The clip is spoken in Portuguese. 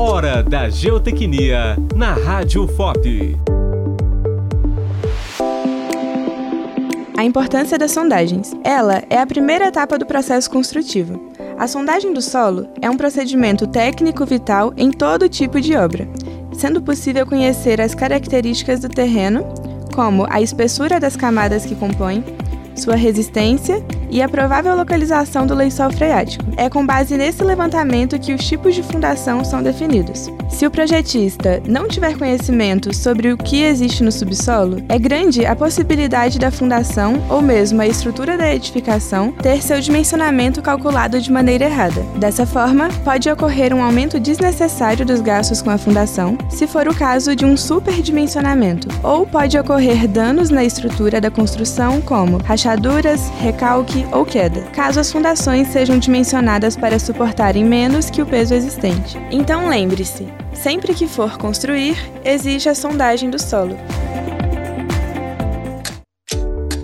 Hora da Geotecnia na Rádio FOP. A importância das sondagens. Ela é a primeira etapa do processo construtivo. A sondagem do solo é um procedimento técnico vital em todo tipo de obra, sendo possível conhecer as características do terreno, como a espessura das camadas que compõem, sua resistência e a provável localização do lençol freático. É com base nesse levantamento que os tipos de fundação são definidos. Se o projetista não tiver conhecimento sobre o que existe no subsolo, é grande a possibilidade da fundação ou mesmo a estrutura da edificação ter seu dimensionamento calculado de maneira errada. Dessa forma, pode ocorrer um aumento desnecessário dos gastos com a fundação, se for o caso de um superdimensionamento, ou pode ocorrer danos na estrutura da construção, como rachaduras, recalque ou queda, caso as fundações sejam dimensionadas para suportarem menos que o peso existente. Então lembre-se, sempre que for construir, exige a sondagem do solo.